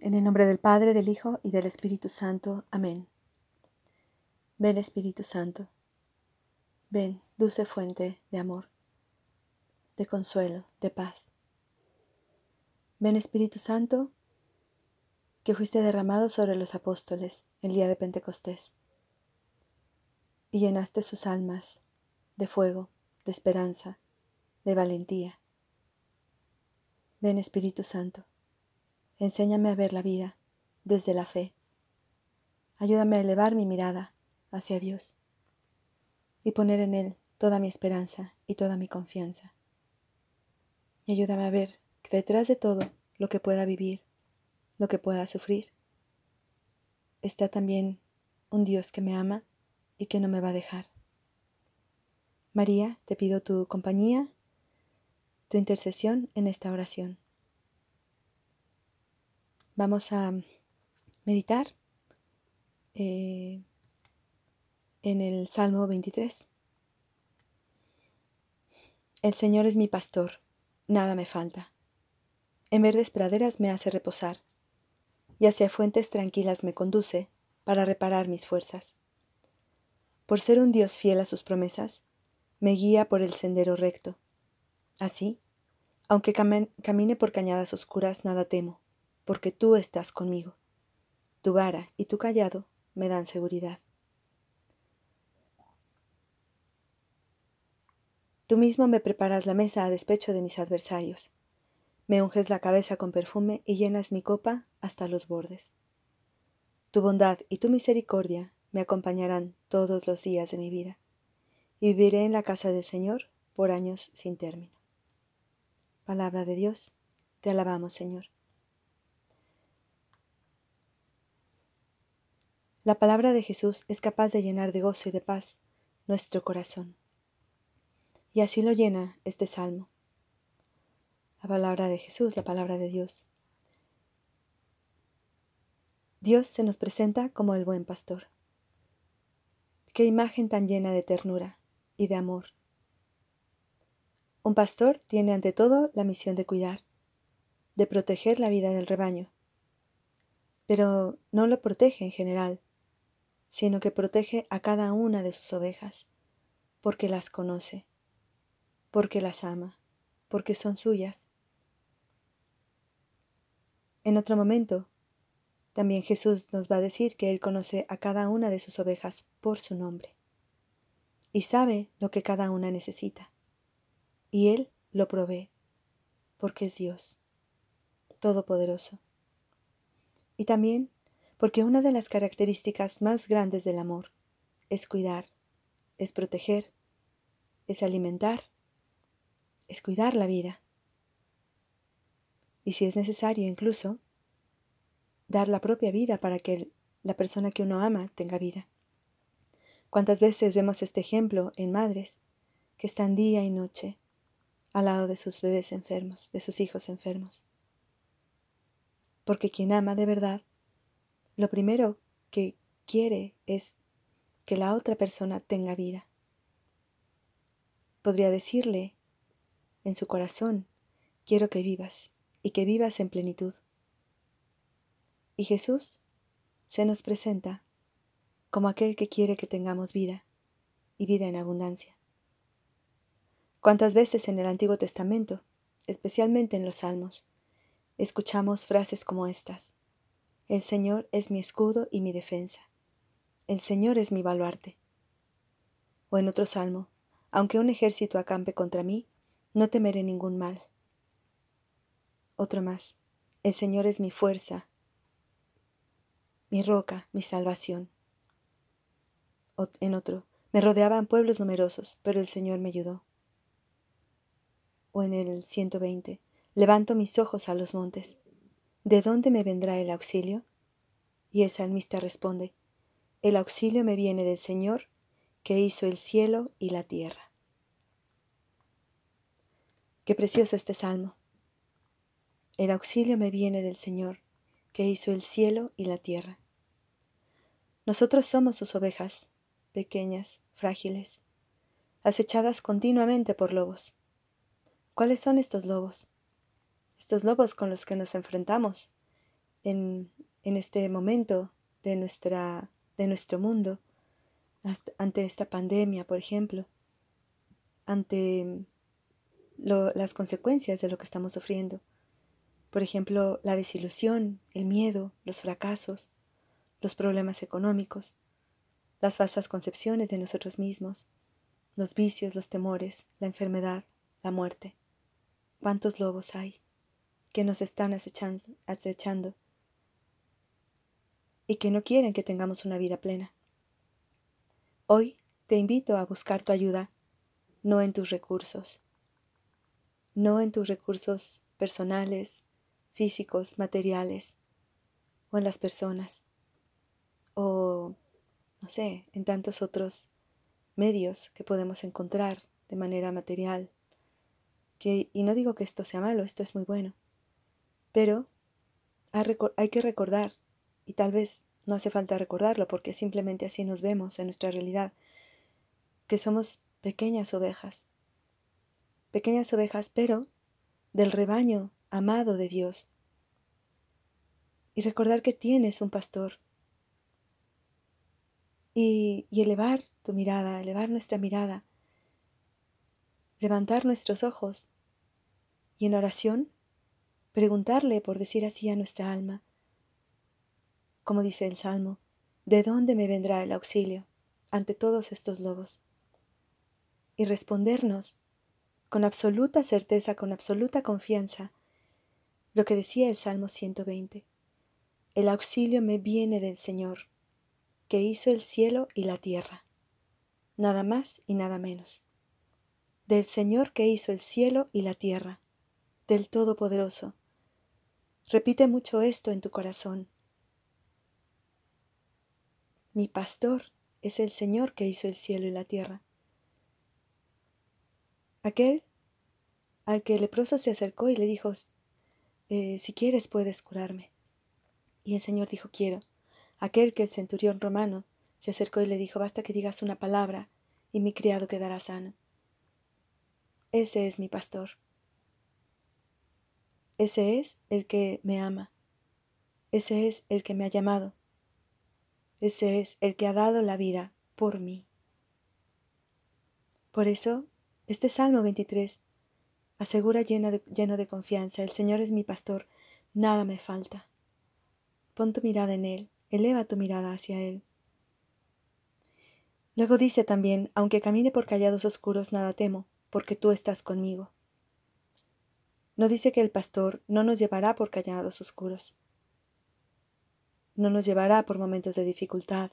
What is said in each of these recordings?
En el nombre del Padre, del Hijo y del Espíritu Santo. Amén. Ven Espíritu Santo. Ven, dulce fuente de amor, de consuelo, de paz. Ven Espíritu Santo, que fuiste derramado sobre los apóstoles el día de Pentecostés y llenaste sus almas de fuego, de esperanza, de valentía. Ven Espíritu Santo. Enséñame a ver la vida desde la fe. Ayúdame a elevar mi mirada hacia Dios y poner en Él toda mi esperanza y toda mi confianza. Y ayúdame a ver que detrás de todo lo que pueda vivir, lo que pueda sufrir, está también un Dios que me ama y que no me va a dejar. María, te pido tu compañía, tu intercesión en esta oración. Vamos a meditar eh, en el Salmo 23. El Señor es mi pastor, nada me falta. En verdes praderas me hace reposar, y hacia fuentes tranquilas me conduce para reparar mis fuerzas. Por ser un Dios fiel a sus promesas, me guía por el sendero recto. Así, aunque camine por cañadas oscuras, nada temo porque tú estás conmigo. Tu vara y tu callado me dan seguridad. Tú mismo me preparas la mesa a despecho de mis adversarios. Me unges la cabeza con perfume y llenas mi copa hasta los bordes. Tu bondad y tu misericordia me acompañarán todos los días de mi vida, y viviré en la casa del Señor por años sin término. Palabra de Dios, te alabamos, Señor. La palabra de Jesús es capaz de llenar de gozo y de paz nuestro corazón. Y así lo llena este salmo. La palabra de Jesús, la palabra de Dios. Dios se nos presenta como el buen pastor. Qué imagen tan llena de ternura y de amor. Un pastor tiene ante todo la misión de cuidar, de proteger la vida del rebaño. Pero no lo protege en general, sino que protege a cada una de sus ovejas, porque las conoce, porque las ama, porque son suyas. En otro momento, también Jesús nos va a decir que Él conoce a cada una de sus ovejas por su nombre y sabe lo que cada una necesita. Y Él lo provee, porque es Dios, Todopoderoso. Y también porque una de las características más grandes del amor es cuidar, es proteger, es alimentar, es cuidar la vida. Y si es necesario incluso, dar la propia vida para que la persona que uno ama tenga vida. ¿Cuántas veces vemos este ejemplo en madres que están día y noche al lado de sus bebés enfermos, de sus hijos enfermos? Porque quien ama de verdad lo primero que quiere es que la otra persona tenga vida. Podría decirle en su corazón, quiero que vivas y que vivas en plenitud. Y Jesús se nos presenta como aquel que quiere que tengamos vida y vida en abundancia. ¿Cuántas veces en el Antiguo Testamento, especialmente en los Salmos, escuchamos frases como estas? El Señor es mi escudo y mi defensa. El Señor es mi baluarte. O en otro salmo, aunque un ejército acampe contra mí, no temeré ningún mal. Otro más, el Señor es mi fuerza, mi roca, mi salvación. en otro, me rodeaban pueblos numerosos, pero el Señor me ayudó. O en el 120, levanto mis ojos a los montes. ¿De dónde me vendrá el auxilio? Y el salmista responde, El auxilio me viene del Señor, que hizo el cielo y la tierra. Qué precioso este salmo. El auxilio me viene del Señor, que hizo el cielo y la tierra. Nosotros somos sus ovejas, pequeñas, frágiles, acechadas continuamente por lobos. ¿Cuáles son estos lobos? Estos lobos con los que nos enfrentamos en, en este momento de, nuestra, de nuestro mundo, ante esta pandemia, por ejemplo, ante las consecuencias de lo que estamos sufriendo. Por ejemplo, la desilusión, el miedo, los fracasos, los problemas económicos, las falsas concepciones de nosotros mismos, los vicios, los temores, la enfermedad, la muerte. ¿Cuántos lobos hay que nos están acechando y que no quieren que tengamos una vida plena? Hoy te invito a buscar tu ayuda, no en tus recursos, no en tus recursos personales, físicos, materiales, o en las personas, o, no sé, en tantos otros medios que podemos encontrar de manera material. Que, y no digo que esto sea malo, esto es muy bueno, pero hay que recordar, y tal vez no hace falta recordarlo porque simplemente así nos vemos en nuestra realidad, que somos pequeñas ovejas, pequeñas ovejas, pero del rebaño amado de Dios. Y recordar que tienes un pastor. Y, elevar tu mirada, elevar nuestra mirada, levantar nuestros ojos y en oración preguntarle, por decir así, a nuestra alma, como dice el Salmo, ¿de dónde me vendrá el auxilio ante todos estos lobos? Y respondernos con absoluta certeza, con absoluta confianza, lo que decía el Salmo 120. El auxilio me viene del Señor, que hizo el cielo y la tierra. Nada más y nada menos. Del Señor que hizo el cielo y la tierra, del Todopoderoso. Repite mucho esto en tu corazón. Mi pastor es el Señor que hizo el cielo y la tierra. Aquel al que el leproso se acercó y le dijo, eh, si quieres puedes curarme. Y el Señor dijo, quiero. Aquel que el centurión romano se acercó y le dijo, basta que digas una palabra y mi criado quedará sano. Ese es mi pastor. Ese es el que me ama. Ese es el que me ha llamado. Ese es el que ha dado la vida por mí. Por eso este Salmo 23 asegura lleno de, lleno de confianza, el Señor es mi pastor, nada me falta. Pon tu mirada en Él, eleva tu mirada hacia Él. Luego dice también, aunque camine por callados oscuros, nada temo, porque tú estás conmigo. No dice que el pastor no nos llevará por callados oscuros. No nos llevará por momentos de dificultad.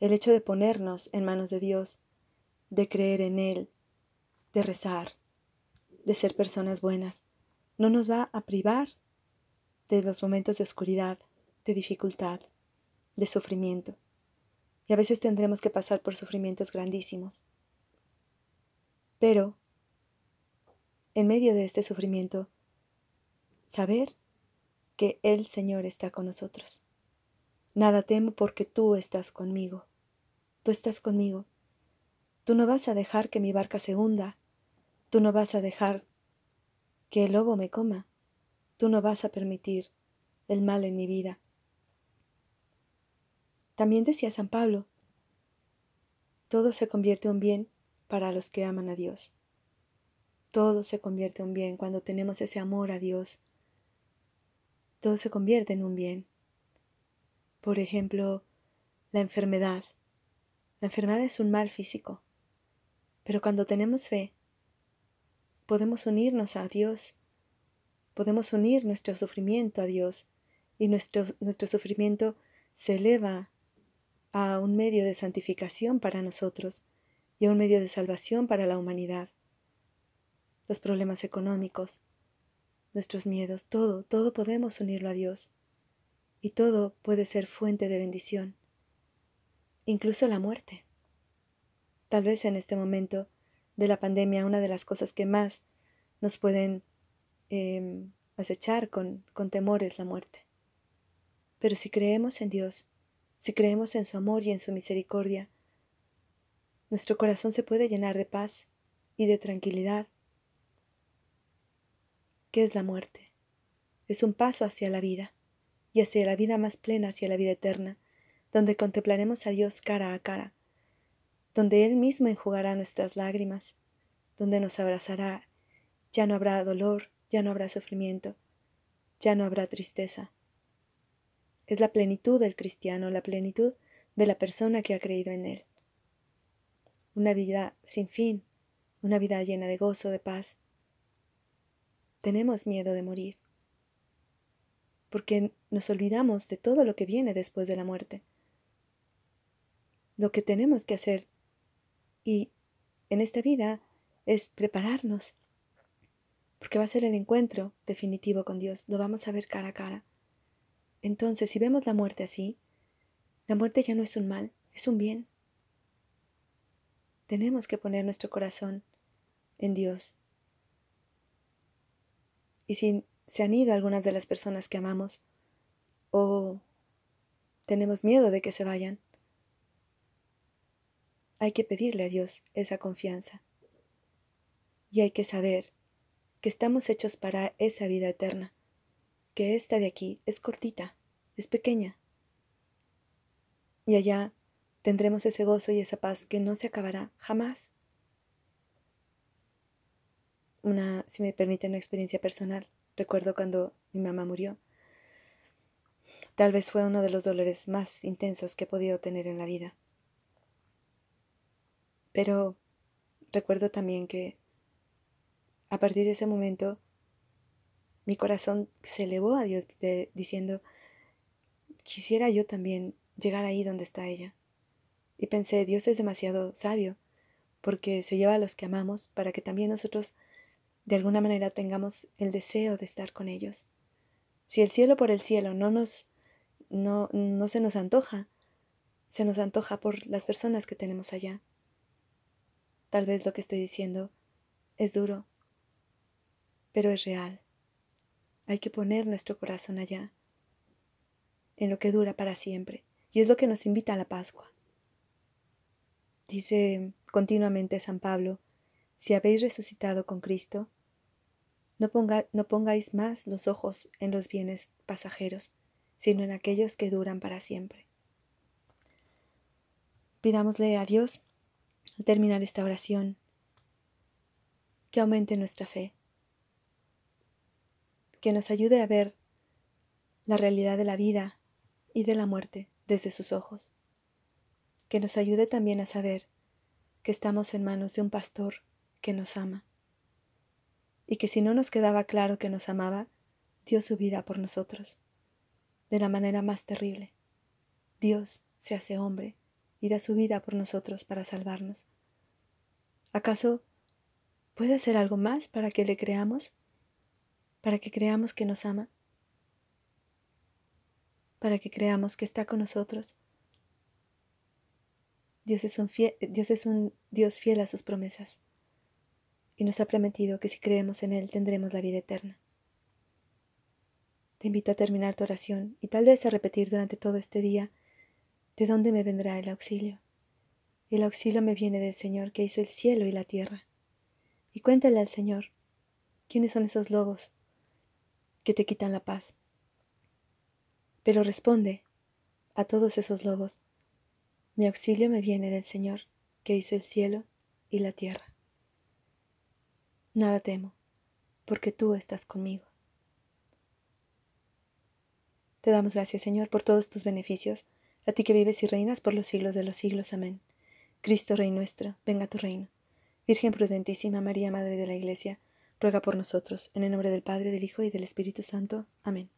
El hecho de ponernos en manos de Dios, de creer en Él, de rezar, de ser personas buenas, no nos va a privar de los momentos de oscuridad, de dificultad, de sufrimiento. Y a veces tendremos que pasar por sufrimientos grandísimos. Pero, en medio de este sufrimiento, saber que el Señor está con nosotros. Nada temo porque tú estás conmigo. Tú estás conmigo. Tú no vas a dejar que mi barca se hunda Tú no vas a dejar que el lobo me coma. Tú no vas a permitir el mal en mi vida. También decía San Pablo, todo se convierte en bien para los que aman a Dios. Todo se convierte en un bien cuando tenemos ese amor a Dios. Todo se convierte en un bien. Por ejemplo, la enfermedad. La enfermedad es un mal físico, pero cuando tenemos fe, podemos unirnos a Dios, podemos unir nuestro sufrimiento a Dios y nuestro, nuestro sufrimiento se eleva a un medio de santificación para nosotros y a un medio de salvación para la humanidad. Los problemas económicos, nuestros miedos, todo, todo podemos unirlo a Dios y todo puede ser fuente de bendición, incluso la muerte. Tal vez en este momento de la pandemia, una de las cosas que más nos pueden em, acechar con, con temor es la muerte. Pero si creemos en Dios, si creemos en su amor y en su misericordia, nuestro corazón se puede llenar de paz y de tranquilidad. ¿Qué es la muerte? Es un paso hacia la vida, y hacia la vida más plena, hacia la vida eterna, donde contemplaremos a Dios cara a cara, donde Él mismo enjugará nuestras lágrimas, donde nos abrazará. Ya no habrá dolor, ya no habrá sufrimiento, ya no habrá tristeza. Es la plenitud del cristiano, la plenitud de la persona que ha creído en Él. Una vida sin fin, una vida llena de gozo, de paz. Tenemos miedo de morir, porque nos olvidamos de todo lo que viene después de la muerte. Lo que tenemos que hacer y en esta vida es prepararnos, porque va a ser el encuentro definitivo con Dios, lo vamos a ver cara a cara. Entonces, si vemos la muerte así, la muerte ya no es un mal, es un bien. Tenemos que poner nuestro corazón en Dios. Y si se han ido algunas de las personas que amamos, o tenemos miedo de que se vayan, hay que pedirle a Dios esa confianza. Y hay que saber que estamos hechos para esa vida eterna, que esta de aquí es cortita, es pequeña. Y allá tendremos ese gozo y esa paz que no se acabará jamás. Una, si me permite, una experiencia personal. Recuerdo cuando mi mamá murió. Tal vez fue uno de los dolores más intensos que he podido tener en la vida. Pero recuerdo también que a partir de ese momento mi corazón se elevó a Dios diciendo, quisiera yo también llegar ahí donde está ella. Y pensé, Dios es demasiado sabio, porque se lleva a los que amamos para que también nosotros de alguna manera tengamos el deseo de estar con ellos. Si el cielo por el cielo no nos no, no se nos antoja, se nos antoja por las personas que tenemos allá. Tal vez lo que estoy diciendo es duro, pero es real. Hay que poner nuestro corazón allá, en lo que dura para siempre, y es lo que nos invita a la Pascua. Dice continuamente San Pablo, si habéis resucitado con Cristo, no, no pongáis más los ojos en los bienes pasajeros, sino en aquellos que duran para siempre. Pidámosle a Dios al terminar esta oración, que aumente nuestra fe, que nos ayude a ver la realidad de la vida y de la muerte desde sus ojos, que nos ayude también a saber que estamos en manos de un pastor que nos ama, y que si no nos quedaba claro que nos amaba, dio su vida por nosotros, de la manera más terrible. Dios se hace hombre y da su vida por nosotros para salvarnos. ¿Acaso puede hacer algo más para que le creamos? ¿Para que creamos que nos ama? ¿Para que creamos que está con nosotros? Dios es un, Dios, es un Dios fiel a sus promesas y nos ha prometido que si creemos en Él tendremos la vida eterna. Te invito a terminar tu oración y tal vez a repetir durante todo este día ¿De dónde me vendrá el auxilio? El auxilio me viene del Señor que hizo el cielo y la tierra. Y cuéntale al Señor, ¿quiénes son esos lobos que te quitan la paz? Pero responde a todos esos lobos, mi auxilio me viene del Señor que hizo el cielo y la tierra. Nada temo, porque tú estás conmigo. Te damos gracias, Señor, por todos tus beneficios a ti que vives y reinas por los siglos de los siglos. Amén. Cristo Rey nuestro, venga tu reino. Virgen prudentísima María, Madre de la Iglesia, ruega por nosotros, en el nombre del Padre, del Hijo y del Espíritu Santo. Amén.